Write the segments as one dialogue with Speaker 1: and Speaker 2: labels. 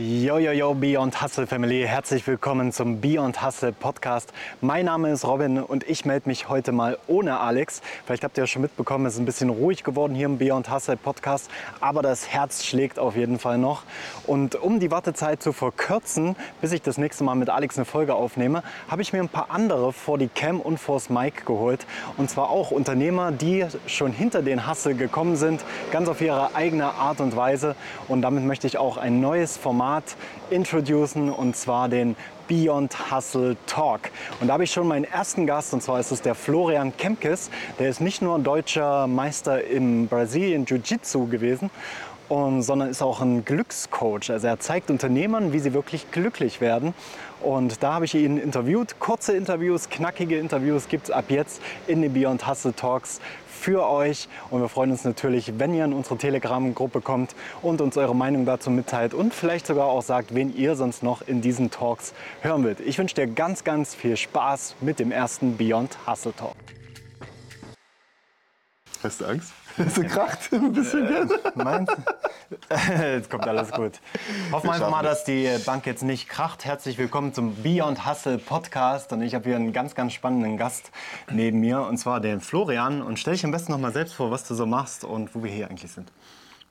Speaker 1: Yo, yo, yo, Beyond Hustle Family. Herzlich willkommen zum Beyond Hustle Podcast. Mein Name ist Robin und ich melde mich heute mal ohne Alex. Vielleicht habt ihr ja schon mitbekommen, es ist ein bisschen ruhig geworden hier im Beyond Hustle Podcast, aber das Herz schlägt auf jeden Fall noch. Und um die Wartezeit zu verkürzen, bis ich das nächste Mal mit Alex eine Folge aufnehme, habe ich mir ein paar andere vor die Cam und vors Mic geholt. Und zwar auch Unternehmer, die schon hinter den Hustle gekommen sind, ganz auf ihre eigene Art und Weise. Und damit möchte ich auch ein neues Format Format introducen und zwar den Beyond Hustle Talk. Und da habe ich schon meinen ersten Gast und zwar ist es der Florian Kemkes. Der ist nicht nur deutscher Meister im Brasilien Jiu-Jitsu gewesen, und, sondern ist auch ein Glückscoach. Also er zeigt Unternehmern, wie sie wirklich glücklich werden. Und da habe ich ihn interviewt. Kurze Interviews, knackige Interviews gibt es ab jetzt in den Beyond Hustle Talks für euch. Und wir freuen uns natürlich, wenn ihr in unsere Telegram-Gruppe kommt und uns eure Meinung dazu mitteilt und vielleicht sogar auch sagt, wen ihr sonst noch in diesen Talks hören wollt. Ich wünsche dir ganz, ganz viel Spaß mit dem ersten Beyond Hustle Talk.
Speaker 2: Hast du Angst? Du kracht ein bisschen? Äh,
Speaker 1: meinst Jetzt kommt alles gut. Hoffen wir einfach mal, dass die Bank jetzt nicht kracht. Herzlich willkommen zum Beyond Hustle Podcast. Und ich habe hier einen ganz, ganz spannenden Gast neben mir, und zwar den Florian. Und stell dich am besten noch mal selbst vor, was du so machst und wo wir hier eigentlich sind.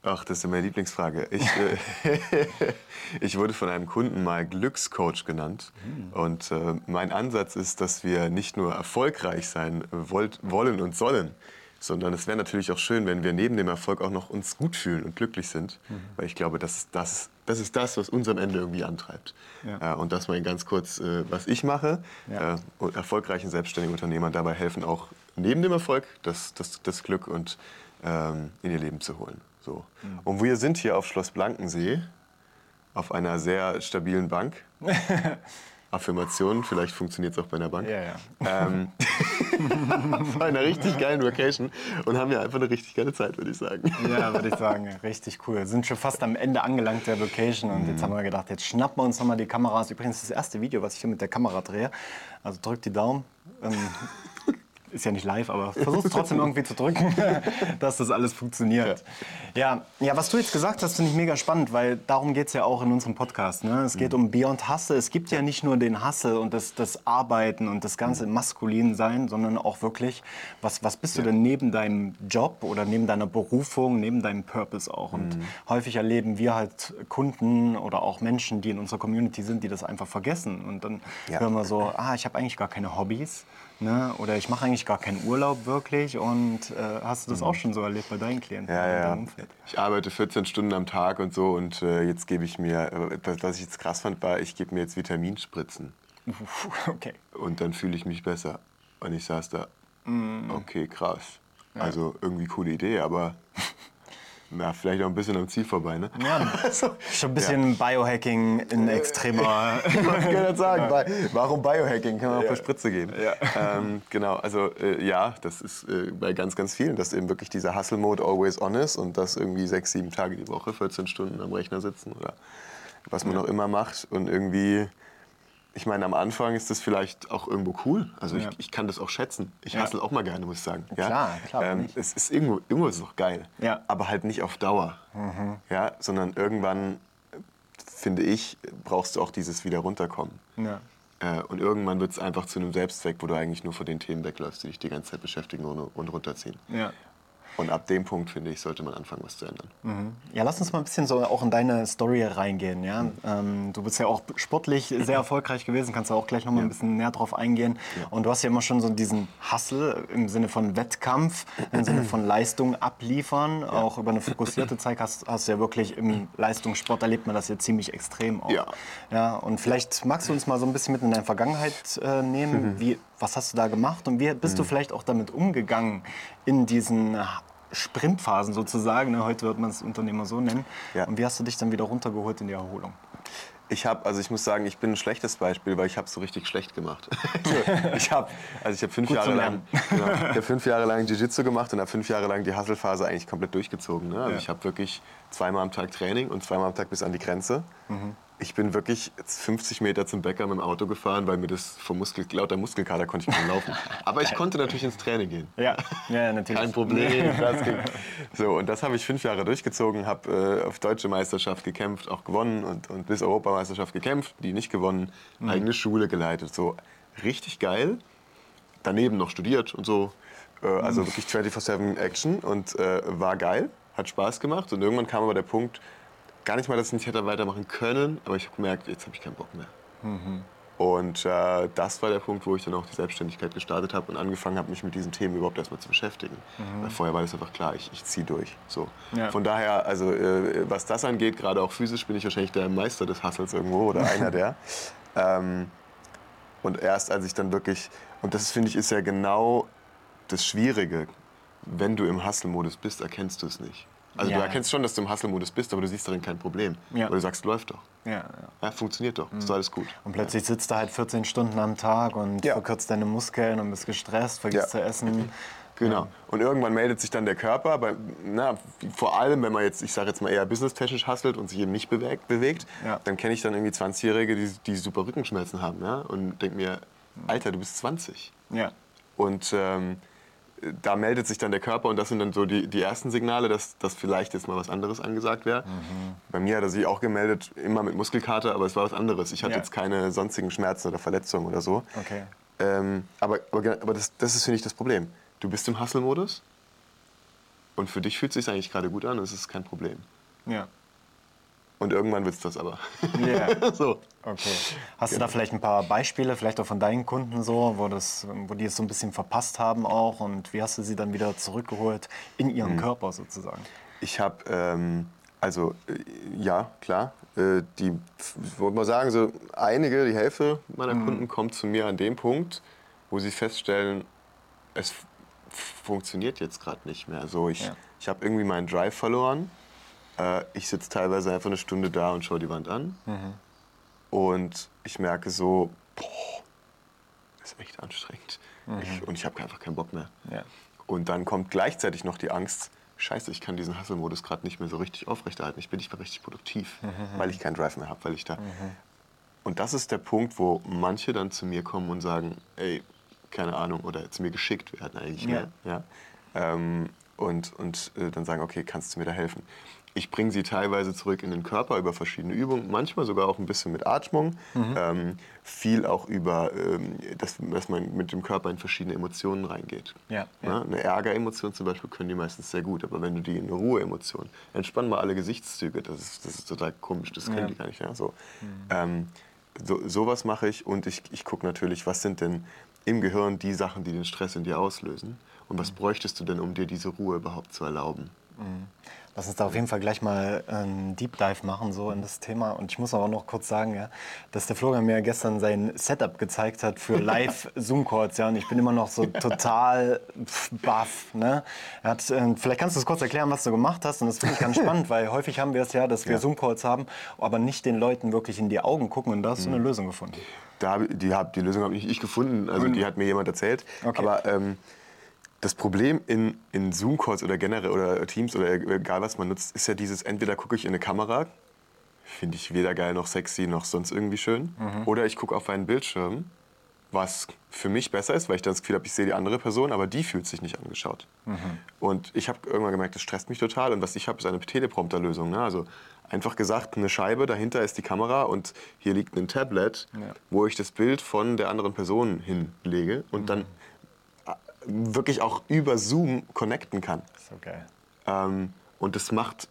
Speaker 2: Ach, das ist ja meine Lieblingsfrage. Ich, äh, ich wurde von einem Kunden mal Glückscoach genannt. Mhm. Und äh, mein Ansatz ist, dass wir nicht nur erfolgreich sein wollt, wollen und sollen, sondern es wäre natürlich auch schön, wenn wir neben dem Erfolg auch noch uns gut fühlen und glücklich sind, mhm. weil ich glaube, das ist das, das ist das, was uns am Ende irgendwie antreibt. Ja. Äh, und das mal ganz kurz, äh, was ich mache. Ja. Äh, und erfolgreichen selbstständigen Unternehmern dabei helfen, auch neben dem Erfolg das, das, das Glück und ähm, in ihr Leben zu holen. So. Mhm. Und wir sind hier auf Schloss Blankensee auf einer sehr stabilen Bank. Affirmationen, vielleicht funktioniert es auch bei einer Bank. Ja, ja. Ähm, bei einer richtig geilen Vacation und haben ja einfach eine richtig geile Zeit, würde ich sagen.
Speaker 1: Ja, würde ich sagen, richtig cool. Wir sind schon fast am Ende angelangt der Vacation und mhm. jetzt haben wir gedacht, jetzt schnappen wir uns nochmal die Kameras. Übrigens das erste Video, was ich hier mit der Kamera drehe. Also drückt die Daumen. Ähm, ist ja nicht live, aber versuch es trotzdem irgendwie zu drücken, dass das alles funktioniert. Ja. ja, was du jetzt gesagt hast, finde ich mega spannend, weil darum geht es ja auch in unserem Podcast. Ne? Es geht mhm. um Beyond Hustle. Es gibt ja nicht nur den Hustle und das, das Arbeiten und das ganze mhm. maskulin sein, sondern auch wirklich, was, was bist du denn neben deinem Job oder neben deiner Berufung, neben deinem Purpose auch? Und mhm. häufig erleben wir halt Kunden oder auch Menschen, die in unserer Community sind, die das einfach vergessen. Und dann ja. hören wir so, ah, ich habe eigentlich gar keine Hobbys. Ne? Oder ich mache eigentlich gar keinen Urlaub wirklich. Und äh, hast du das mhm. auch schon so erlebt bei deinen Klienten?
Speaker 2: Ja, ja. Ich arbeite 14 Stunden am Tag und so. Und äh, jetzt gebe ich mir, äh, was ich jetzt krass fand, war, ich gebe mir jetzt Vitaminspritzen. Okay. Und dann fühle ich mich besser. Und ich saß da, mm. okay, krass. Ja. Also irgendwie coole Idee, aber na, vielleicht auch ein bisschen am Ziel vorbei, ne? Ja,
Speaker 1: also, schon ein bisschen ja. Biohacking in extremer...
Speaker 2: ich wollte sagen, ja. warum Biohacking? Kann man auch für Spritze geben. Ja. Ähm, genau, also äh, ja, das ist äh, bei ganz, ganz vielen, dass eben wirklich dieser Hustle-Mode always on ist und das irgendwie sechs, sieben Tage die Woche, 14 Stunden am Rechner sitzen oder was man auch immer macht und irgendwie ich meine, am Anfang ist das vielleicht auch irgendwo cool. Also ja. ich, ich, kann das auch schätzen. Ich ja. hustle auch mal gerne, muss ich sagen. Ja? Klar, klar. Ähm, es ist irgendwo, irgendwo ist es auch geil. Ja. Aber halt nicht auf Dauer. Mhm. Ja? Sondern irgendwann, finde ich, brauchst du auch dieses wieder runterkommen. Ja. Äh, und irgendwann wird es einfach zu einem Selbstzweck, wo du eigentlich nur vor den Themen wegläufst, die dich die ganze Zeit beschäftigen und, und runterziehen. Ja. Und ab dem Punkt, finde ich, sollte man anfangen, was zu ändern.
Speaker 1: Mhm. Ja, lass uns mal ein bisschen so auch in deine Story reingehen. Ja? Mhm. Ähm, du bist ja auch sportlich sehr erfolgreich gewesen, kannst du auch gleich noch mal ja. ein bisschen näher drauf eingehen. Ja. Und du hast ja immer schon so diesen Hustle im Sinne von Wettkampf, im Sinne von Leistung abliefern. Ja. Auch über eine fokussierte Zeit hast, hast du ja wirklich im Leistungssport erlebt man das ja ziemlich extrem auch. Ja. ja. Und vielleicht magst du uns mal so ein bisschen mit in deine Vergangenheit äh, nehmen. Mhm. Wie, was hast du da gemacht und wie bist mhm. du vielleicht auch damit umgegangen in diesen Sprintphasen sozusagen? Ne? Heute wird man es Unternehmer so nennen. Ja. Und wie hast du dich dann wieder runtergeholt in die Erholung?
Speaker 2: Ich habe, also ich muss sagen, ich bin ein schlechtes Beispiel, weil ich habe es so richtig schlecht gemacht. ich habe, also ich habe fünf Jahre lang, genau, ich habe fünf Jahre lang Jiu-Jitsu gemacht und habe fünf Jahre lang die Hustle-Phase eigentlich komplett durchgezogen. Ne? Also ja. ich habe wirklich zweimal am Tag Training und zweimal am Tag bis an die Grenze. Mhm. Ich bin wirklich 50 Meter zum Bäcker mit dem Auto gefahren, weil mir das vor Muskel, lauter Muskelkater konnte ich nicht mehr laufen. Aber ich konnte natürlich ins Training gehen.
Speaker 1: Ja, ja natürlich.
Speaker 2: Kein Problem. So, und das habe ich fünf Jahre durchgezogen, habe äh, auf deutsche Meisterschaft gekämpft, auch gewonnen und, und bis Europameisterschaft gekämpft, die nicht gewonnen, mhm. eigene Schule geleitet. So richtig geil. Daneben noch studiert und so. Äh, also mhm. wirklich 24-7 Action und äh, war geil, hat Spaß gemacht. Und irgendwann kam aber der Punkt, gar nicht mal, dass ich nicht hätte weitermachen können, aber ich habe gemerkt, jetzt habe ich keinen Bock mehr. Mhm. Und äh, das war der Punkt, wo ich dann auch die Selbstständigkeit gestartet habe und angefangen habe, mich mit diesen Themen überhaupt erstmal zu beschäftigen. Mhm. Weil vorher war das einfach klar, ich, ich ziehe durch. So. Ja. Von daher, also äh, was das angeht, gerade auch physisch, bin ich wahrscheinlich der Meister des Hustles irgendwo oder einer der. Ähm, und erst als ich dann wirklich, und das finde ich ist ja genau das Schwierige, wenn du im Hustle-Modus bist, erkennst du es nicht. Also ja. du erkennst schon, dass du im Hustle-Modus bist, aber du siehst darin kein Problem. Ja. Weil du sagst, läuft doch. Ja, ja. funktioniert doch, mhm. ist alles gut.
Speaker 1: Und plötzlich sitzt du halt 14 Stunden am Tag und verkürzt deine Muskeln und bist gestresst, vergisst zu essen.
Speaker 2: Genau. Und irgendwann meldet sich dann der Körper, bei, na, vor allem wenn man jetzt, ich sage jetzt mal eher businesstechnisch hustelt und sich eben nicht bewegt, bewegt dann kenne ich dann irgendwie 20-Jährige, die, die super Rückenschmerzen haben ja? und denke mir, Alter, du bist 20. Ja. Und ähm, da meldet sich dann der Körper und das sind dann so die, die ersten Signale, dass, dass vielleicht jetzt mal was anderes angesagt wäre. Mhm. Bei mir hat er sich auch gemeldet, immer mit Muskelkater, aber es war was anderes. Ich hatte ja. jetzt keine sonstigen Schmerzen oder Verletzungen oder so. Okay. Ähm, aber aber, aber das, das ist, finde ich, das Problem. Du bist im Hustle-Modus und für dich fühlt es sich eigentlich gerade gut an und es ist kein Problem. Ja. Und irgendwann wird es das aber.
Speaker 1: Yeah. so. Okay. Hast genau. du da vielleicht ein paar Beispiele, vielleicht auch von deinen Kunden so, wo, das, wo die es so ein bisschen verpasst haben auch und wie hast du sie dann wieder zurückgeholt in ihren mhm. Körper sozusagen?
Speaker 2: Ich habe, ähm, also äh, ja, klar, äh, die, ich würde mal sagen, so einige, die Hälfte meiner mhm. Kunden kommt zu mir an dem Punkt, wo sie feststellen, es funktioniert jetzt gerade nicht mehr. So, ich, ja. ich habe irgendwie meinen Drive verloren äh, ich sitze teilweise einfach eine Stunde da und schaue die Wand an. Mhm. Und ich merke so, boah, das ist echt anstrengend. Mhm. Ich, und ich habe einfach keinen Bock mehr. Ja. Und dann kommt gleichzeitig noch die Angst, scheiße, ich kann diesen Hustle-Modus gerade nicht mehr so richtig aufrechterhalten. Ich bin nicht mehr richtig produktiv, mhm. weil ich keinen Drive mehr habe, weil ich da... Mhm. Und das ist der Punkt, wo manche dann zu mir kommen und sagen, ey, keine Ahnung, oder zu mir geschickt werden eigentlich ja. mehr. Ja? Ähm, und und äh, dann sagen, okay, kannst du mir da helfen? Ich bringe sie teilweise zurück in den Körper über verschiedene Übungen, manchmal sogar auch ein bisschen mit Atmung, mhm. ähm, viel auch über, ähm, dass, dass, man mit dem Körper in verschiedene Emotionen reingeht. Ja, ja. Eine Ärgeremotion zum Beispiel können die meistens sehr gut, aber wenn du die in eine Ruheemotion, entspann mal alle Gesichtszüge, das ist, das ist total komisch, das können ja. die gar nicht. Ja? So, mhm. ähm, so, sowas mache ich und ich, ich gucke natürlich, was sind denn im Gehirn die Sachen, die den Stress in dir auslösen und was mhm. bräuchtest du denn, um dir diese Ruhe überhaupt zu erlauben.
Speaker 1: Mhm. Lass uns da auf jeden Fall gleich mal einen Deep Dive machen so in das Thema. Und ich muss aber noch kurz sagen, ja, dass der Florian mir gestern sein Setup gezeigt hat für Live-Zoom-Calls. Ja, und ich bin immer noch so total baff. Ne? Er hat, äh, vielleicht kannst du es kurz erklären, was du gemacht hast. Und das finde ich ganz spannend, weil häufig haben wir es ja, dass wir ja. Zoom-Calls haben, aber nicht den Leuten wirklich in die Augen gucken. Und da hast du eine mhm. Lösung gefunden.
Speaker 2: Da, die, die Lösung habe nicht ich gefunden. Also die hat mir jemand erzählt. Okay. Aber ähm, das Problem in, in Zoom-Calls oder generell oder Teams oder egal was man nutzt, ist ja dieses, entweder gucke ich in eine Kamera, finde ich weder geil noch sexy noch sonst irgendwie schön, mhm. oder ich gucke auf einen Bildschirm, was für mich besser ist, weil ich dann das Gefühl habe, ich sehe die andere Person, aber die fühlt sich nicht angeschaut. Mhm. Und ich habe irgendwann gemerkt, das stresst mich total und was ich habe, ist eine Teleprompter-Lösung. Ne? Also einfach gesagt, eine Scheibe, dahinter ist die Kamera und hier liegt ein Tablet, ja. wo ich das Bild von der anderen Person hinlege und mhm. dann wirklich auch über Zoom connecten kann. So geil. Ähm, und das macht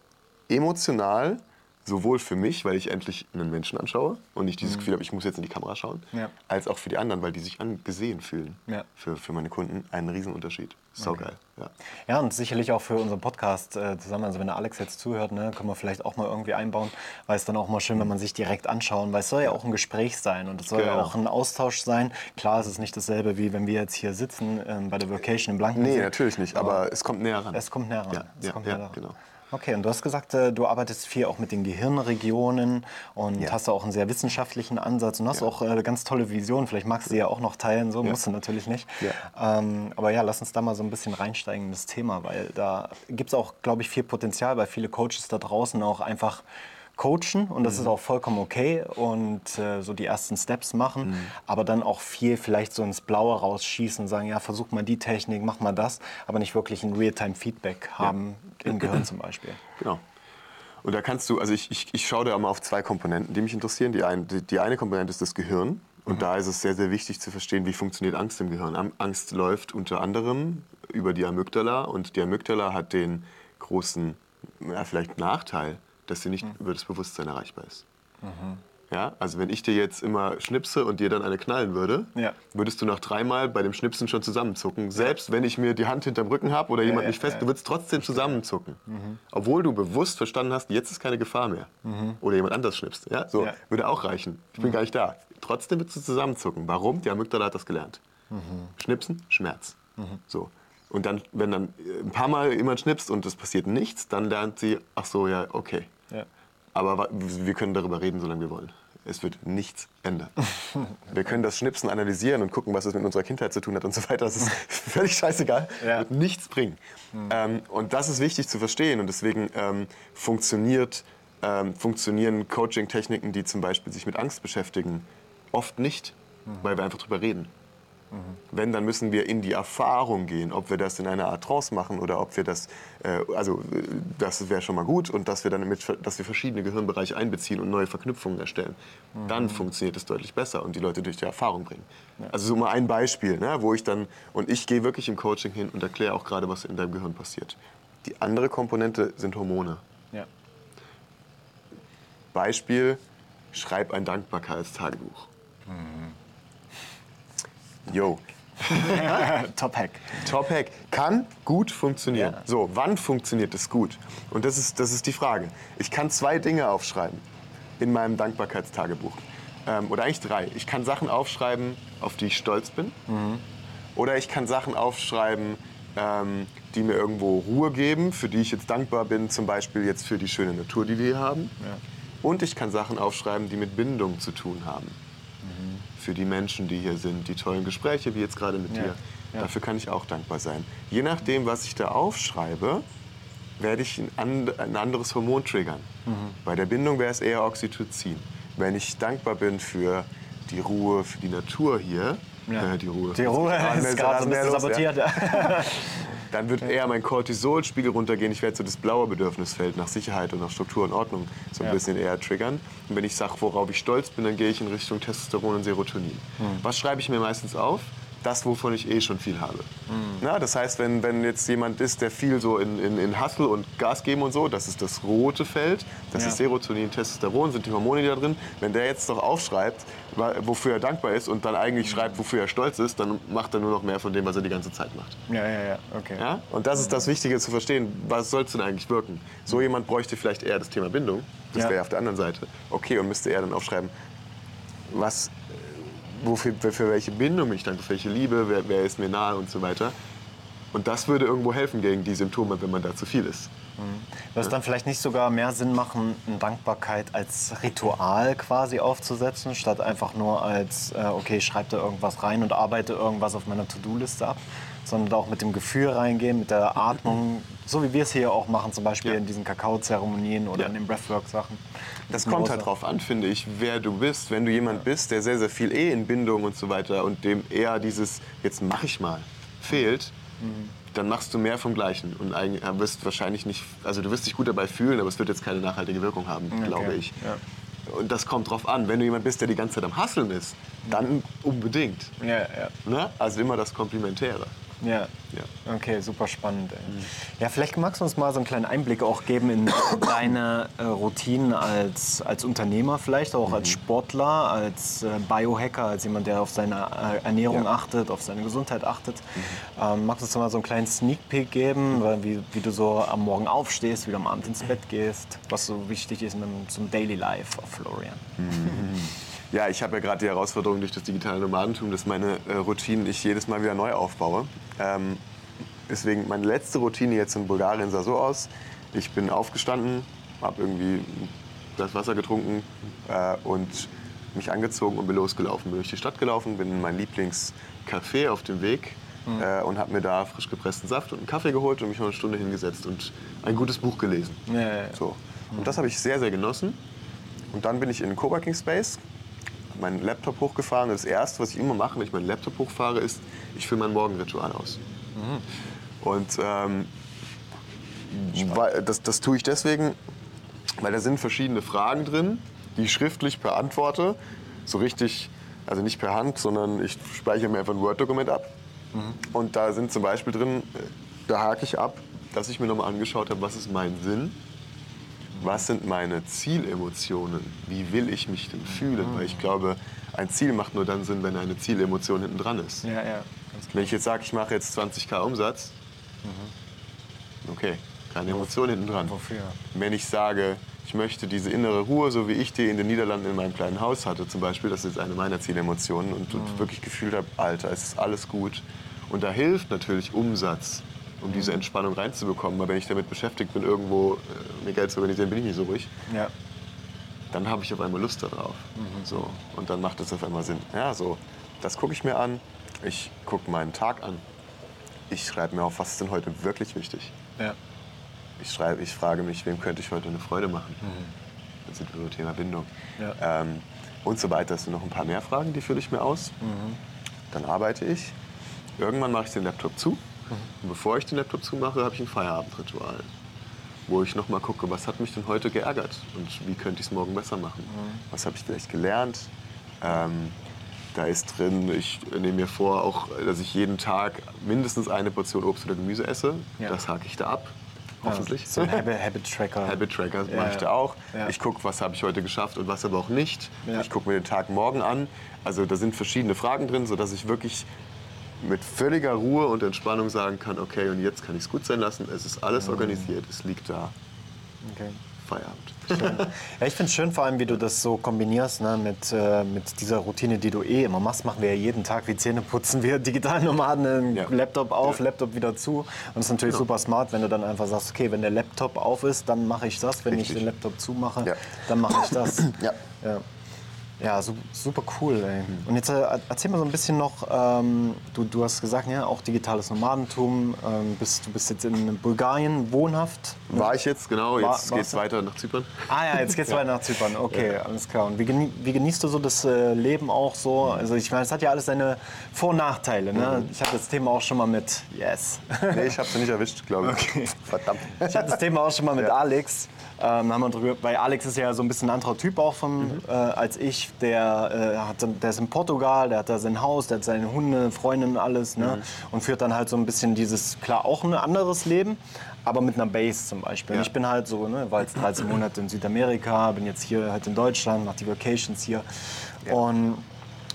Speaker 2: emotional sowohl für mich, weil ich endlich einen Menschen anschaue und nicht dieses mhm. Gefühl habe, ich muss jetzt in die Kamera schauen, ja. als auch für die anderen, weil die sich angesehen fühlen. Ja. Für, für meine Kunden ein Riesenunterschied. So okay. geil. Ja.
Speaker 1: ja, und sicherlich auch für unseren Podcast äh, zusammen. Also wenn der Alex jetzt zuhört, ne, können wir vielleicht auch mal irgendwie einbauen, weil es dann auch mal schön, wenn man sich direkt anschauen, weil es soll ja auch ein Gespräch sein und es soll genau. ja auch ein Austausch sein. Klar, es ist nicht dasselbe, wie wenn wir jetzt hier sitzen ähm, bei der Vacation in Blanken.
Speaker 2: Nee, natürlich nicht, aber, aber, es kommt näher ran.
Speaker 1: Es kommt näher ran. Ja, es kommt näher ran. genau. Okay, und du hast gesagt, äh, du arbeitest viel auch mit den Gehirnregionen und ja. hast auch einen sehr wissenschaftlichen Ansatz und hast ja. auch äh, ganz tolle Visionen. Vielleicht magst du sie ja auch noch teilen, so ja. musst du natürlich nicht. Ähm, aber ja, lass uns da mal so ein bisschen reinsteigen in das Thema, weil da gibt es auch, glaube ich, viel Potenzial, weil viele Coaches da draußen auch einfach coachen und das ist auch vollkommen okay und äh, so die ersten Steps machen, aber dann auch viel vielleicht so ins Blaue rausschießen und sagen, ja, versuch mal die Technik, mach mal das, aber nicht wirklich ein Realtime-Feedback haben im Gehirn zum Beispiel.
Speaker 2: Genau. Und da kannst du, also ich, ich, ich schaue da immer auf zwei Komponenten, die mich interessieren. Die, ein, die, die eine Komponente ist das Gehirn. Und da ist es sehr, sehr wichtig zu verstehen, wie funktioniert Angst im Gehirn. Angst läuft unter anderem über die Amygdala und die Amygdala hat den großen, ja, vielleicht Nachteil, dass sie nicht über das Bewusstsein erreichbar ist. Ja, also wenn ich dir jetzt immer schnipse und dir dann eine knallen würde,
Speaker 1: Ja.
Speaker 2: würdest du nach dreimal bei dem Schnipsen schon zusammenzucken. Selbst wenn ich mir die Hand hinterm Rücken habe oder jemand
Speaker 1: ja,
Speaker 2: mich fest,
Speaker 1: ja.
Speaker 2: du würdest trotzdem zusammenzucken. Obwohl du bewusst verstanden hast, jetzt ist keine Gefahr mehr. Oder jemand anders schnipst. Ja? So,
Speaker 1: Ja.
Speaker 2: Würde auch reichen. Ich bin gar nicht da. Trotzdem würdest du zusammenzucken. Warum? Die Amygdala hat das gelernt. Schnipsen, Schmerz. So. Und dann, wenn dann äh, ein paar Mal jemand schnipst und es passiert nichts, dann lernt sie, ach so, ja, okay.
Speaker 1: Ja.
Speaker 2: Aber wir können darüber reden, solange wir wollen. Es wird nichts ändern. Wir können das Schnipsen analysieren und gucken, was es mit unserer Kindheit zu tun hat und so weiter. Das ist völlig scheißegal.
Speaker 1: Ja.
Speaker 2: Wird nichts bringen. Ähm, und das ist wichtig zu verstehen. Und deswegen ähm, funktioniert, ähm, funktionieren Coaching-Techniken, die zum Beispiel sich mit Angst beschäftigen, oft nicht, weil wir einfach drüber reden. Wenn, dann müssen wir in die Erfahrung gehen, ob wir das in einer Art Trance machen oder ob wir das, äh, also das wäre schon mal gut und dass wir dann mit, dass wir verschiedene Gehirnbereiche einbeziehen und neue Verknüpfungen erstellen. Dann funktioniert es deutlich besser und die Leute durch die Erfahrung bringen. Also so mal ein Beispiel, ne, wo ich dann, und ich gehe wirklich im Coaching hin und erkläre auch gerade, was in deinem Gehirn passiert. Die andere Komponente sind Hormone.
Speaker 1: Ja.
Speaker 2: Beispiel, schreib ein Dankbarkeitstagebuch. Yo,
Speaker 1: Top Hack.
Speaker 2: Top Hack kann gut funktionieren.
Speaker 1: Ja.
Speaker 2: So, wann funktioniert es gut? Und das ist, das ist die Frage. Ich kann zwei Dinge aufschreiben in meinem Dankbarkeitstagebuch. Ähm, oder eigentlich drei. Ich kann Sachen aufschreiben, auf die ich stolz bin. Oder ich kann Sachen aufschreiben, ähm, die mir irgendwo Ruhe geben, für die ich jetzt dankbar bin, zum Beispiel jetzt für die schöne Natur, die wir hier haben. Und ich kann Sachen aufschreiben, die mit Bindung zu tun haben. Für die Menschen, die hier sind, die tollen Gespräche, wie jetzt gerade mit
Speaker 1: Ja.
Speaker 2: dir.
Speaker 1: Ja.
Speaker 2: Dafür kann ich auch dankbar sein. Je nachdem, was ich da aufschreibe, werde ich ein, and ein anderes Hormon triggern.
Speaker 1: Mhm.
Speaker 2: Bei der Bindung wäre es eher Oxytocin. Wenn ich dankbar bin für die Ruhe, für die Natur hier,
Speaker 1: Ja.
Speaker 2: äh, die Ruhe,
Speaker 1: Die Ruhe
Speaker 2: Rasenmäher-
Speaker 1: ist gerade so ein bisschen
Speaker 2: los, ja. dann wird eher mein Cortisolspiegel runtergehen. Ich werde so das blaue Bedürfnisfeld nach Sicherheit und nach Struktur und Ordnung so ein
Speaker 1: Ja.
Speaker 2: bisschen eher triggern. Und wenn ich sage, worauf ich stolz bin, dann gehe ich in Richtung Testosteron und Serotonin. Was schreibe ich mir meistens auf? Das, wovon ich eh schon viel habe. Na, das heißt, wenn, wenn jetzt jemand ist, der viel so in, in, in Hustle und Gas geben und so, das ist das rote Feld, das
Speaker 1: Ja.
Speaker 2: ist Serotonin, Testosteron, sind die Hormone, die da drin. Wenn der jetzt doch aufschreibt, wofür er dankbar ist und dann eigentlich schreibt, wofür er stolz ist, dann macht er nur noch mehr von dem, was er die ganze Zeit macht.
Speaker 1: ja, ja, ja, okay.
Speaker 2: Ja? Und das ist das Wichtige zu verstehen. Was soll es denn eigentlich wirken? So jemand bräuchte vielleicht eher das Thema Bindung. Das
Speaker 1: Ja.
Speaker 2: wäre auf der anderen Seite. Okay, und müsste eher dann aufschreiben, was, wofür, für welche Bindung bin ich dankbar, für welche Liebe, wer, wer ist mir nahe und so weiter. Und das würde irgendwo helfen gegen die Symptome, wenn man da zu viel ist.
Speaker 1: Würde es dann vielleicht nicht sogar mehr Sinn machen, eine Dankbarkeit als Ritual quasi aufzusetzen, statt einfach nur als, äh, okay, ich schreibe da irgendwas rein und arbeite irgendwas auf meiner To-Do-Liste ab, sondern auch mit dem Gefühl reingehen, mit der Atmung, so wie wir es hier auch machen, zum Beispiel
Speaker 2: Ja.
Speaker 1: in diesen Kakao-Zeremonien oder
Speaker 2: Ja.
Speaker 1: in den Breathwork-Sachen.
Speaker 2: Das kommt halt drauf an, finde ich, wer du bist. Wenn du jemand bist, der sehr, sehr viel eh in Bindung und so weiter und dem eher dieses, jetzt mach ich mal, fehlt,
Speaker 1: Mhm.
Speaker 2: dann machst du mehr vom Gleichen. Und äh, wirst wahrscheinlich nicht, also du wirst dich gut dabei fühlen, aber es wird jetzt keine nachhaltige Wirkung haben, glaube ich.
Speaker 1: ja.
Speaker 2: Und das kommt drauf an. Wenn du jemand bist, der die ganze Zeit am Hasseln ist, dann unbedingt.
Speaker 1: Ja, ja.
Speaker 2: Ne? Also immer das Komplementäre.
Speaker 1: Ja.
Speaker 2: Ja.
Speaker 1: Okay, super spannend. Ey. Ja, vielleicht magst du uns mal so einen kleinen Einblick auch geben in deine äh, Routinen als, als Unternehmer, vielleicht auch als Sportler, als äh, Biohacker, als jemand, der auf seine äh, Ernährung
Speaker 2: Ja.
Speaker 1: achtet, auf seine Gesundheit achtet. Ähm, magst du uns mal so einen kleinen Sneak Peek geben, weil wie, wie du so am Morgen aufstehst, wie du am Abend ins Bett gehst, was so wichtig ist einem, zum Daily Life of Florian?
Speaker 2: Ja, ich habe ja gerade die Herausforderung durch das digitale Nomadentum, dass meine äh, Routinen ich jedes Mal wieder neu aufbaue. Ähm, deswegen, meine letzte Routine jetzt in Bulgarien sah so aus. Ich bin aufgestanden, habe irgendwie Glas Wasser getrunken äh, und mich angezogen und bin losgelaufen. Bin durch die Stadt gelaufen, bin in mein Lieblingscafé auf dem Weg äh, und habe mir da frisch gepressten Saft und einen Kaffee geholt und mich noch eine Stunde hingesetzt und ein gutes Buch gelesen.
Speaker 1: Ja, ja, ja.
Speaker 2: So. Und das habe ich sehr, sehr genossen. Und dann bin ich in den Coworking Space, meinen Laptop hochgefahren. Und das Erste, was ich immer mache, wenn ich meinen Laptop hochfahre, ist, ich fülle mein Morgenritual aus. Und ähm, weil, das, das tue ich deswegen, weil da sind verschiedene Fragen drin, die ich schriftlich beantworte. So richtig, also nicht per Hand, sondern ich speichere mir einfach ein Word-Dokument ab. Und da sind zum Beispiel drin, äh, da hake ich ab, dass ich mir nochmal angeschaut habe, was ist mein Sinn, was sind meine Zielemotionen, wie will ich mich denn fühlen. Weil ich glaube, ein Ziel macht nur dann Sinn, wenn eine Zielemotion hinten dran ist.
Speaker 1: Ja, ja.
Speaker 2: Wenn ich jetzt sage, ich mache jetzt 20k Umsatz, okay, keine Emotion hinten dran.
Speaker 1: Wofür?
Speaker 2: Wenn ich sage, ich möchte diese innere Ruhe, so wie ich die in den Niederlanden in meinem kleinen Haus hatte zum Beispiel, das ist jetzt eine meiner Zielemotionen und, und wirklich gefühlt habe, Alter, es ist alles gut. Und da hilft natürlich Umsatz, um diese Entspannung reinzubekommen. Aber wenn ich damit beschäftigt bin, irgendwo äh, mir Geld zu organisieren, bin ich nicht so ruhig.
Speaker 1: Ja.
Speaker 2: Dann habe ich auf einmal Lust darauf. So, und dann macht es auf einmal Sinn. Ja, so, das gucke ich mir an. Ich gucke meinen Tag an. Ich schreibe mir auf, was ist denn heute wirklich wichtig.
Speaker 1: Ja.
Speaker 2: Ich, schreibe, ich frage mich, wem könnte ich heute eine Freude machen. Dann sind wir beim Thema Bindung.
Speaker 1: Ja.
Speaker 2: Ähm, und so weiter. Es sind noch ein paar mehr Fragen, die fülle ich mir aus. Dann arbeite ich. Irgendwann mache ich den Laptop zu. Und bevor ich den Laptop zumache, habe ich ein Feierabendritual. Wo ich noch mal gucke, was hat mich denn heute geärgert und wie könnte ich es morgen besser machen. Was habe ich vielleicht gelernt? Ähm, da ist drin, ich nehme mir vor, auch, dass ich jeden Tag mindestens eine Portion Obst oder Gemüse esse.
Speaker 1: Ja.
Speaker 2: Das hake ich da ab. Hoffentlich.
Speaker 1: So ein Habit, Habit Tracker.
Speaker 2: Habit Tracker
Speaker 1: Ja,
Speaker 2: mache ich
Speaker 1: ja.
Speaker 2: da auch.
Speaker 1: Ja.
Speaker 2: Ich gucke, was habe ich heute geschafft und was aber auch nicht.
Speaker 1: Ja.
Speaker 2: Ich gucke mir den Tag morgen an. Also da sind verschiedene Fragen drin, sodass ich wirklich mit völliger Ruhe und Entspannung sagen kann, okay, und jetzt kann ich es gut sein lassen. Es ist
Speaker 1: Mhm.
Speaker 2: alles organisiert, es liegt da.
Speaker 1: Okay.
Speaker 2: Feierabend.
Speaker 1: Ja, ich finde es schön, vor allem, wie du das so kombinierst ne, mit, äh, mit dieser Routine, die du eh immer machst. Machen wir ja jeden Tag, wie Zähne putzen wir digitalen Nomaden, einen
Speaker 2: Ja.
Speaker 1: Laptop auf,
Speaker 2: Ja.
Speaker 1: Laptop wieder zu. Und es ist natürlich
Speaker 2: Genau.
Speaker 1: super smart, wenn du dann einfach sagst, okay, wenn der Laptop auf ist, dann mache ich das. Wenn ich
Speaker 2: Richtig.
Speaker 1: den Laptop zumache,
Speaker 2: Ja.
Speaker 1: dann mache ich das.
Speaker 2: Ja.
Speaker 1: Ja, ja su super cool. Ey. Und jetzt äh, erzähl mal so ein bisschen noch, ähm, du, du hast gesagt, ja, auch digitales Nomadentum. Ähm, bist, du bist jetzt in Bulgarien wohnhaft.
Speaker 2: War ich jetzt, genau.
Speaker 1: War-
Speaker 2: Jetzt
Speaker 1: warst
Speaker 2: geht es
Speaker 1: du?
Speaker 2: weiter nach Zypern.
Speaker 1: Ah ja, jetzt geht's weiter nach Zypern. Okay, alles klar. Und wie, genie wie genießt du so das äh, Leben auch so? Also ich meine, es hat ja alles seine Vor- und Nachteile. Ne? Ich hatte das Thema auch schon mal mit Yes.
Speaker 2: Nee, ich habe sie nicht erwischt, glaube ich. Verdammt.
Speaker 1: Ich hatte das Thema auch schon mal mit
Speaker 2: Ja.
Speaker 1: Alex. Ähm, haben wir drüber, weil Alex ist ja so ein bisschen ein anderer Typ auch von, äh, als ich. Der, äh, hat, der ist in Portugal, der hat da sein Haus, der hat seine Hunde, Freundinnen, alles. Ne? Und führt dann halt so ein bisschen dieses, klar, auch ein anderes Leben, aber mit einer Base zum Beispiel.
Speaker 2: Ja.
Speaker 1: ich bin halt so, ne, war jetzt 13 Monate in Südamerika, bin jetzt hier halt in Deutschland, mach die Vacations hier. Und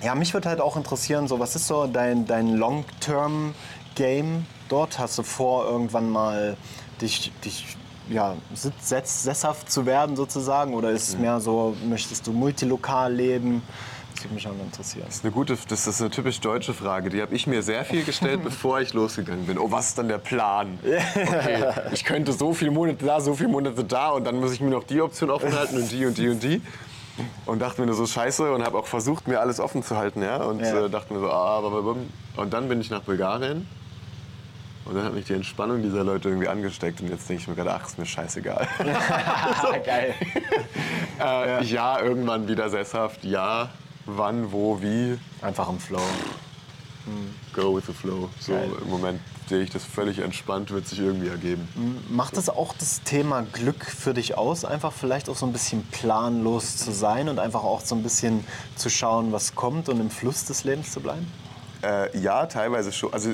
Speaker 1: ja, mich würde halt auch interessieren, so, was ist so dein, dein Long-Term-Game dort? Hast du vor, irgendwann mal dich, dich ja, sitz- sesshaft zu werden sozusagen? Oder ist es mehr so, möchtest du multilokal leben? Das würde mich auch interessieren.
Speaker 2: Das ist eine gute, das ist eine typisch deutsche Frage. Die habe ich mir sehr viel gestellt, bevor ich losgegangen bin. Oh, was ist dann der Plan? Okay, ich könnte so viele Monate da, so viele Monate da und dann muss ich mir noch die Option offen halten und die und die und die. Und dachte mir nur so scheiße und habe auch versucht, mir alles offen zu halten. Ja? Und
Speaker 1: Ja.
Speaker 2: äh, dachte mir so, ah, und dann bin ich nach Bulgarien. Und dann hat mich die Entspannung dieser Leute irgendwie angesteckt. Und jetzt denke ich mir gerade, ach, ist mir scheißegal.
Speaker 1: Geil.
Speaker 2: äh, ja, irgendwann wieder sesshaft. Ja, wann, wo, wie.
Speaker 1: Einfach im Flow.
Speaker 2: Go with the flow. So
Speaker 1: Geil.
Speaker 2: im Moment sehe ich das völlig entspannt, wird sich irgendwie ergeben.
Speaker 1: Macht es auch das Thema Glück für dich aus, einfach vielleicht auch so ein bisschen planlos zu sein und einfach auch so ein bisschen zu schauen, was kommt und im Fluss des Lebens zu bleiben?
Speaker 2: Äh, ja, teilweise schon. Also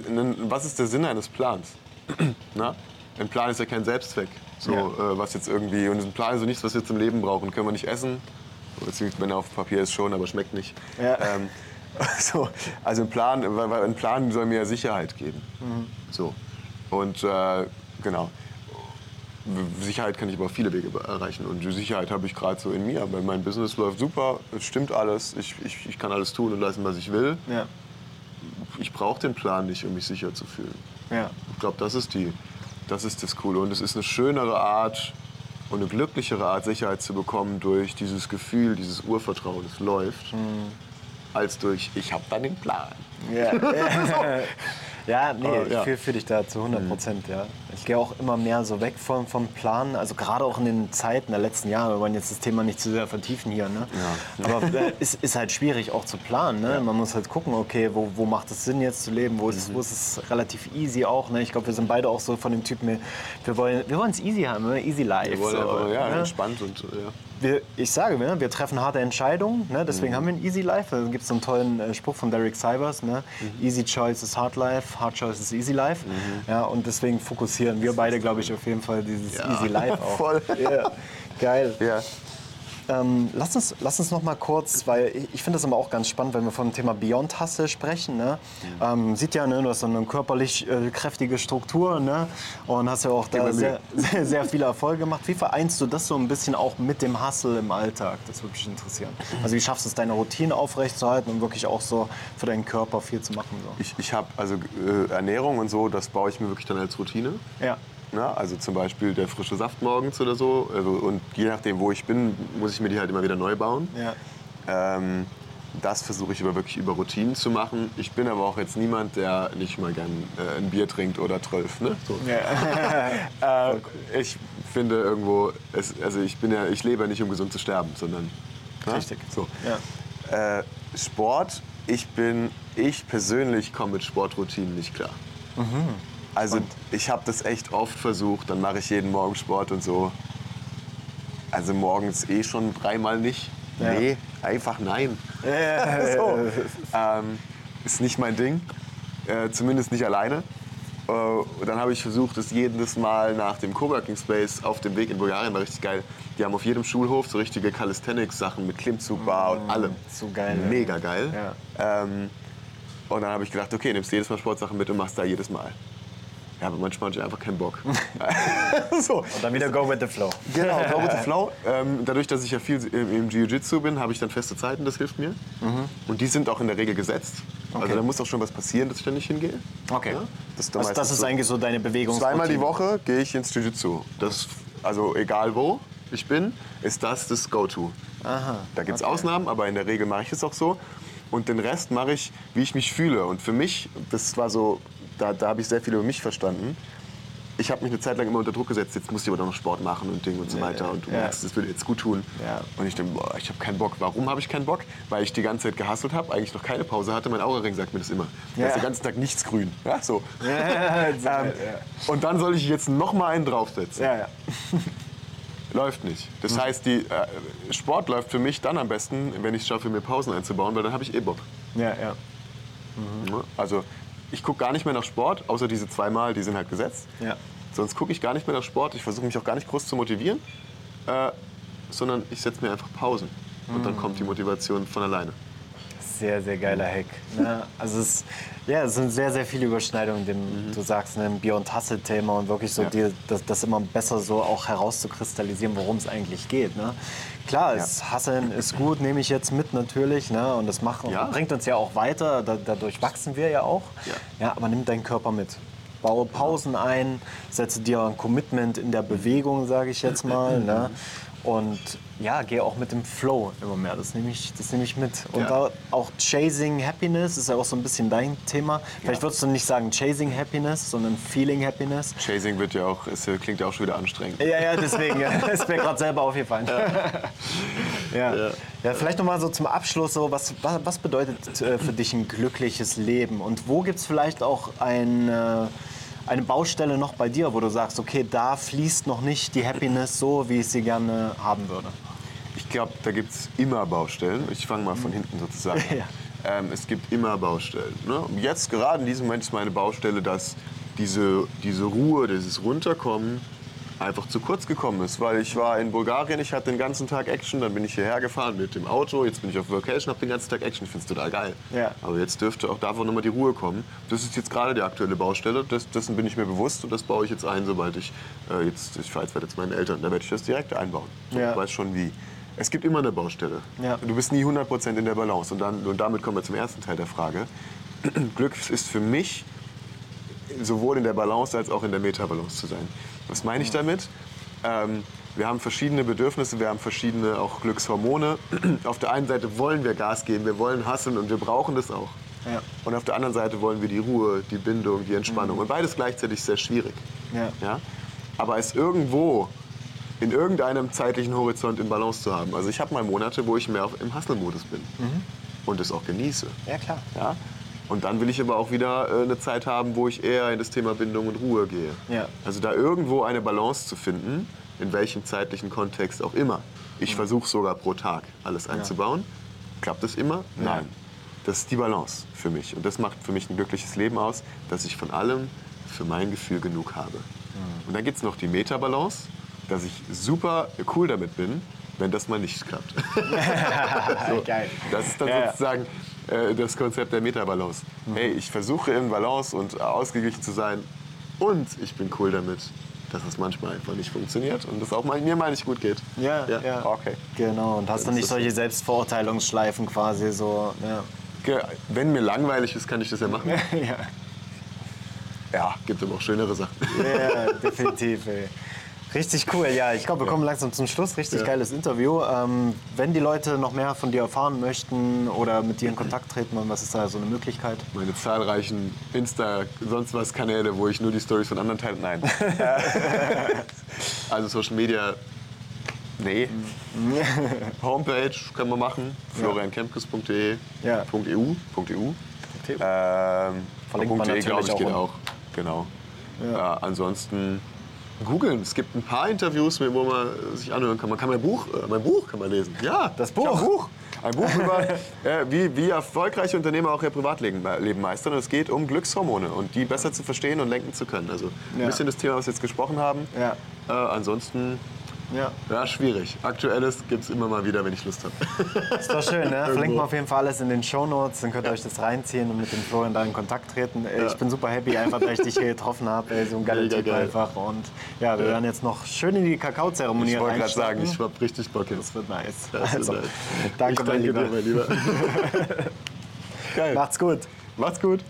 Speaker 2: was ist der Sinn eines Plans? Na? Ein Plan ist ja kein Selbstzweck. So,
Speaker 1: Ja.
Speaker 2: äh, was jetzt irgendwie, und ein Plan ist so nichts, was wir zum Leben brauchen. Können wir nicht essen. Beziehungsweise, wenn er auf Papier ist schon, aber schmeckt nicht.
Speaker 1: Ja.
Speaker 2: Ähm, so, also ein Plan, weil, ein Plan soll mir Sicherheit geben. So. Und äh, genau. Sicherheit kann ich aber auf viele Wege erreichen. Und die Sicherheit habe ich gerade so in mir. Weil mein Business läuft super, es stimmt alles, ich, ich, ich kann alles tun und leisten, was ich will.
Speaker 1: Ja.
Speaker 2: Ich brauche den Plan nicht, um mich sicher zu fühlen.
Speaker 1: Ja.
Speaker 2: Ich glaube, das ist die, das ist das Coole. Und es ist eine schönere Art und eine glücklichere Art, Sicherheit zu bekommen durch dieses Gefühl, dieses Urvertrauen, es läuft, als durch ich habe dann den Plan.
Speaker 1: Ja. Ja, nee,
Speaker 2: Aber,
Speaker 1: ich
Speaker 2: ja.
Speaker 1: fühle für dich da zu 100 Prozent, ja. Ich gehe auch immer mehr so weg vom, vom Plan, also gerade auch in den Zeiten der letzten Jahre, wir wollen jetzt das Thema nicht zu sehr vertiefen hier, ne? Aber äh, es ist halt schwierig auch zu planen, ne? Man muss halt gucken, okay, wo, wo macht es Sinn jetzt zu leben, wo ist, wo ist es relativ easy auch, ne? Ich glaube, wir sind beide auch so von dem Typen, wir- wir wollen wir es easy haben, ne? easy life.
Speaker 2: Wir wollen
Speaker 1: so,
Speaker 2: einfach, ja,
Speaker 1: ne?
Speaker 2: entspannt und ja.
Speaker 1: Wir, ich sage, ne, wir treffen harte Entscheidungen, ne,
Speaker 2: Mhm.
Speaker 1: deswegen haben wir ein Easy Life. Da gibt es so einen tollen äh, Spruch von Derek Cybers, ne,
Speaker 2: Mhm.
Speaker 1: Easy Choice is Hard Life, Hard Choice is Easy Life. Ja, und deswegen fokussieren wir beide, glaube ich, auf jeden Fall dieses
Speaker 2: Ja,
Speaker 1: Easy Life auch.
Speaker 2: voll.
Speaker 1: Ja, geil.
Speaker 2: Ja.
Speaker 1: Ähm, lass, uns, lass uns noch mal kurz, weil ich, ich finde das immer auch ganz spannend, wenn wir vom Thema Beyond Hustle sprechen. Ne?
Speaker 2: Mhm.
Speaker 1: Ähm, sieht ja, ne, du hast so eine körperlich äh, kräftige Struktur ne? und hast ja auch da sehr, sehr, sehr viele Erfolge gemacht. Wie vereinst du das so ein bisschen auch mit dem Hustle im Alltag? Das würde mich interessieren. Also wie schaffst du es, deine Routine aufrechtzuerhalten und wirklich auch so für deinen Körper viel zu machen? So?
Speaker 2: Ich, ich habe also äh, Ernährung und so, das baue ich mir wirklich dann als Routine.
Speaker 1: Ja.
Speaker 2: Ja, also zum Beispiel der frische Saft morgens oder so. Also, und je nachdem, wo ich bin, muss ich mir die halt immer wieder neu bauen.
Speaker 1: Ja.
Speaker 2: Ähm, das versuche ich aber wirklich über Routinen zu machen. Ich bin aber auch jetzt niemand, der nicht mal gern äh, ein Bier trinkt oder zwölf. Ne? So. äh, ich finde irgendwo, es, also ich bin ja, ich lebe ja nicht, um gesund zu sterben, sondern ne?
Speaker 1: Richtig.
Speaker 2: So.
Speaker 1: Ja.
Speaker 2: Äh, Sport, ich bin, ich persönlich komme mit Sportroutinen nicht klar. Also ich habe das echt oft versucht, dann mache ich jeden Morgen Sport und so. Also morgens eh schon dreimal nicht.
Speaker 1: Ja.
Speaker 2: Nee, einfach nein. so. ähm, ist nicht mein Ding, äh, zumindest nicht alleine. Äh, dann habe ich versucht, es jedes Mal nach dem Coworking Space auf dem Weg in Bulgarien war richtig geil. Die haben auf jedem Schulhof so richtige Calisthenics-Sachen mit Klimmzugbar und allem.
Speaker 1: so geil, ja.
Speaker 2: Mega geil.
Speaker 1: Ja.
Speaker 2: Ähm, und dann habe ich gedacht, okay, nimmst jedes Mal Sportsachen mit und machst da jedes Mal. Ja, aber manchmal hatte ich einfach keinen Bock. so.
Speaker 1: Und dann wieder go with the flow.
Speaker 2: Genau, go with the flow. Ähm, dadurch, dass ich ja viel im, Jiu-Jitsu bin, habe ich dann feste Zeiten, das hilft mir. Und die sind auch in der Regel gesetzt.
Speaker 1: Okay.
Speaker 2: Also da muss auch schon was passieren, dass ich da nicht hingehe.
Speaker 1: Okay.
Speaker 2: Ja, das
Speaker 1: also das ist
Speaker 2: so.
Speaker 1: eigentlich so deine Bewegung.
Speaker 2: Zweimal die Woche gehe ich ins Jiu-Jitsu. Das, also egal wo ich bin, ist das das Go-To. Da gibt es
Speaker 1: okay.
Speaker 2: Ausnahmen, aber in der Regel mache ich es auch so. Und den Rest mache ich, wie ich mich fühle. Und für mich, das war so, da, da habe ich sehr viel über mich verstanden. Ich habe mich eine Zeit lang immer unter Druck gesetzt, jetzt muss ich aber doch noch Sport machen und Ding und so weiter. Und du
Speaker 1: ja.
Speaker 2: merkst, das würde jetzt gut tun.
Speaker 1: Ja.
Speaker 2: Und ich denke, boah, ich habe keinen Bock. Warum habe ich keinen Bock? Weil ich die ganze Zeit gehasselt habe, eigentlich noch keine Pause hatte. Mein Aura-Ring sagt mir das immer. Da
Speaker 1: Ja.
Speaker 2: ist den ganzen Tag nichts grün. Ja, so. Ähm, und dann soll ich jetzt noch mal einen draufsetzen.
Speaker 1: ja, ja.
Speaker 2: Läuft nicht. Das heißt, die, äh, Sport läuft für mich dann am besten, wenn ich es schaffe, mir Pausen einzubauen, weil dann habe ich eh Bock.
Speaker 1: ja, ja.
Speaker 2: Ne? Also ich gucke gar nicht mehr nach Sport, außer diese zweimal, die sind halt gesetzt.
Speaker 1: Ja.
Speaker 2: Sonst gucke ich gar nicht mehr nach Sport. Ich versuche mich auch gar nicht groß zu motivieren, äh, sondern ich setze mir einfach Pausen. Und dann kommt die Motivation von alleine.
Speaker 1: Sehr, sehr geiler Hack. Ne? Also es, ja, es sind sehr, sehr viele Überschneidungen, dem du sagst, ne, im Beyond Hustle-Thema und wirklich so
Speaker 2: Ja.
Speaker 1: dir, das, das immer besser so auch herauszukristallisieren, worum es eigentlich geht. Ne? Klar, es, Hustlen ist gut, nehme ich jetzt mit natürlich ne? und das macht,
Speaker 2: Ja.
Speaker 1: bringt uns ja auch weiter, da, dadurch wachsen wir ja auch.
Speaker 2: Ja.
Speaker 1: Ja, aber nimm deinen Körper mit. Baue Pausen ein, setze dir ein Commitment in der Bewegung, sage ich jetzt mal. Ne? Und ja, gehe auch mit dem Flow immer mehr. Das nehme ich, das nehme ich mit. Und
Speaker 2: Ja.
Speaker 1: da auch Chasing Happiness ist ja auch so ein bisschen dein Thema. Vielleicht würdest du nicht sagen Chasing Happiness, sondern Feeling Happiness.
Speaker 2: Chasing wird ja auch, es äh, klingt ja auch schon wieder anstrengend.
Speaker 1: Ja, ja, deswegen. ja. Das ist mir gerade selber aufgefallen. Ja. Ja.
Speaker 2: Ja.
Speaker 1: vielleicht noch mal so zum Abschluss, so, was, was, was bedeutet äh, für dich ein glückliches Leben? Und wo gibt es vielleicht auch ein, äh, eine Baustelle noch bei dir, wo du sagst, okay, da fließt noch nicht die Happiness so, wie ich sie gerne haben würde?
Speaker 2: Ich glaube, da gibt es immer Baustellen. Ich fange mal von hinten sozusagen an.
Speaker 1: Ja.
Speaker 2: Ähm, es gibt immer Baustellen. Ne? Jetzt gerade in diesem Moment ist meine Baustelle, dass diese, diese Ruhe, dieses Runterkommen einfach zu kurz gekommen ist. Weil ich war in Bulgarien, ich hatte den ganzen Tag Action, dann bin ich hierher gefahren mit dem Auto, jetzt bin ich auf Vacation, habe den ganzen Tag Action, ich finde es total geil.
Speaker 1: Ja.
Speaker 2: Aber jetzt dürfte auch davon nochmal die Ruhe kommen. Das ist jetzt gerade die aktuelle Baustelle, das, dessen bin ich mir bewusst und das baue ich jetzt ein, sobald ich äh, jetzt, ich fahre jetzt weiter zu meinen Eltern, da werde ich das direkt einbauen.
Speaker 1: Ja.
Speaker 2: Ich weiß schon wie. Es gibt immer eine Baustelle.
Speaker 1: Ja.
Speaker 2: Du bist nie 100% in der Balance. Und, dann, und damit kommen wir zum ersten Teil der Frage. Glück ist für mich sowohl in der Balance als auch in der Metabalance zu sein. Was meine ich damit? Ähm, wir haben verschiedene Bedürfnisse, wir haben verschiedene auch Glückshormone. Auf der einen Seite wollen wir Gas geben, wir wollen hasseln und wir brauchen das auch.
Speaker 1: Ja.
Speaker 2: Und auf der anderen Seite wollen wir die Ruhe, die Bindung, die Entspannung. Und beides gleichzeitig sehr schwierig.
Speaker 1: Ja.
Speaker 2: Ja? Aber es irgendwo in irgendeinem zeitlichen Horizont in Balance zu haben. Also ich habe mal Monate, wo ich mehr im Hustle-Modus bin und es auch genieße.
Speaker 1: Ja, klar.
Speaker 2: Ja? Und dann will ich aber auch wieder äh, eine Zeit haben, wo ich eher in das Thema Bindung und Ruhe gehe.
Speaker 1: Ja.
Speaker 2: Also da irgendwo eine Balance zu finden, in welchem zeitlichen Kontext auch immer. Ich versuche sogar pro Tag alles einzubauen. Klappt es immer? Nein. Das ist die Balance für mich. Und das macht für mich ein glückliches Leben aus, dass ich von allem für mein Gefühl genug habe. Und dann gibt es noch die Meta-Balance, dass ich super cool damit bin, wenn das mal nicht klappt.
Speaker 1: Geil.
Speaker 2: Das ist dann
Speaker 1: Ja, ja.
Speaker 2: sozusagen äh, das Konzept der Meta-Balance. Hey, ich versuche in Balance und ausgeglichen zu sein und ich bin cool damit, dass es manchmal einfach nicht funktioniert und es auch mal, mir mal nicht gut geht.
Speaker 1: Ja, ja.
Speaker 2: Okay.
Speaker 1: Genau, und hast du
Speaker 2: Das
Speaker 1: nicht solche Selbstverurteilungsschleifen quasi so. Ja.
Speaker 2: Wenn mir langweilig ist, kann ich das ja machen.
Speaker 1: ja.
Speaker 2: Ja, gibt aber auch schönere Sachen.
Speaker 1: Ja, definitiv. Ey. Richtig cool, ja. Ich glaube, wir kommen langsam zum Schluss. Richtig
Speaker 2: Ja.
Speaker 1: geiles Interview. Ähm, wenn die Leute noch mehr von dir erfahren möchten oder mit dir in Kontakt treten wollen, was ist da so eine Möglichkeit?
Speaker 2: Meine zahlreichen Insta, sonst was Kanäle, wo ich nur die Stories von anderen teile. Nein. also Social Media, nee. Homepage können wir machen. floriankempkes.de.
Speaker 1: Ja.
Speaker 2: .eu. .eu. Ähm,
Speaker 1: Verlinkt
Speaker 2: .de, glaube ich,
Speaker 1: auch
Speaker 2: geht
Speaker 1: unten.
Speaker 2: auch. Genau. Ja. ansonsten googeln. Es gibt ein paar Interviews, wo man sich anhören kann. Man kann mein Buch, äh, mein Buch kann man lesen. Ja,
Speaker 1: Das Buch?
Speaker 2: Ein Buch. Ein Buch über, äh, wie, wie erfolgreiche Unternehmer auch ihr Privatleben Leben meistern. Und es geht um Glückshormone und die besser zu verstehen und lenken zu können. Also ein
Speaker 1: Ja.
Speaker 2: bisschen das Thema, was wir jetzt gesprochen haben.
Speaker 1: Ja.
Speaker 2: Äh, ansonsten,
Speaker 1: Ja.
Speaker 2: ja, schwierig. Aktuelles gibt es immer mal wieder, wenn ich Lust habe.
Speaker 1: Ist doch schön, ne? Verlinkt mal auf jeden Fall alles in den Shownotes, dann könnt ihr euch das reinziehen und mit dem Florian da in Kontakt treten. Ey, Ich bin super happy, einfach, dass ich dich hier getroffen habe. So ein geiler
Speaker 2: Mega
Speaker 1: Typ
Speaker 2: geil.
Speaker 1: einfach. Und ja, wir werden jetzt noch schön in die Kakaozeremonie
Speaker 2: Ich wollte gerade sagen, ich habe richtig Bock jetzt.
Speaker 1: Das wird nice.
Speaker 2: Das wird
Speaker 1: also,
Speaker 2: nice.
Speaker 1: danke,
Speaker 2: ich
Speaker 1: mein
Speaker 2: danke
Speaker 1: Lieber.
Speaker 2: dir, mein Lieber. Geil.
Speaker 1: Macht's gut.
Speaker 2: Macht's gut.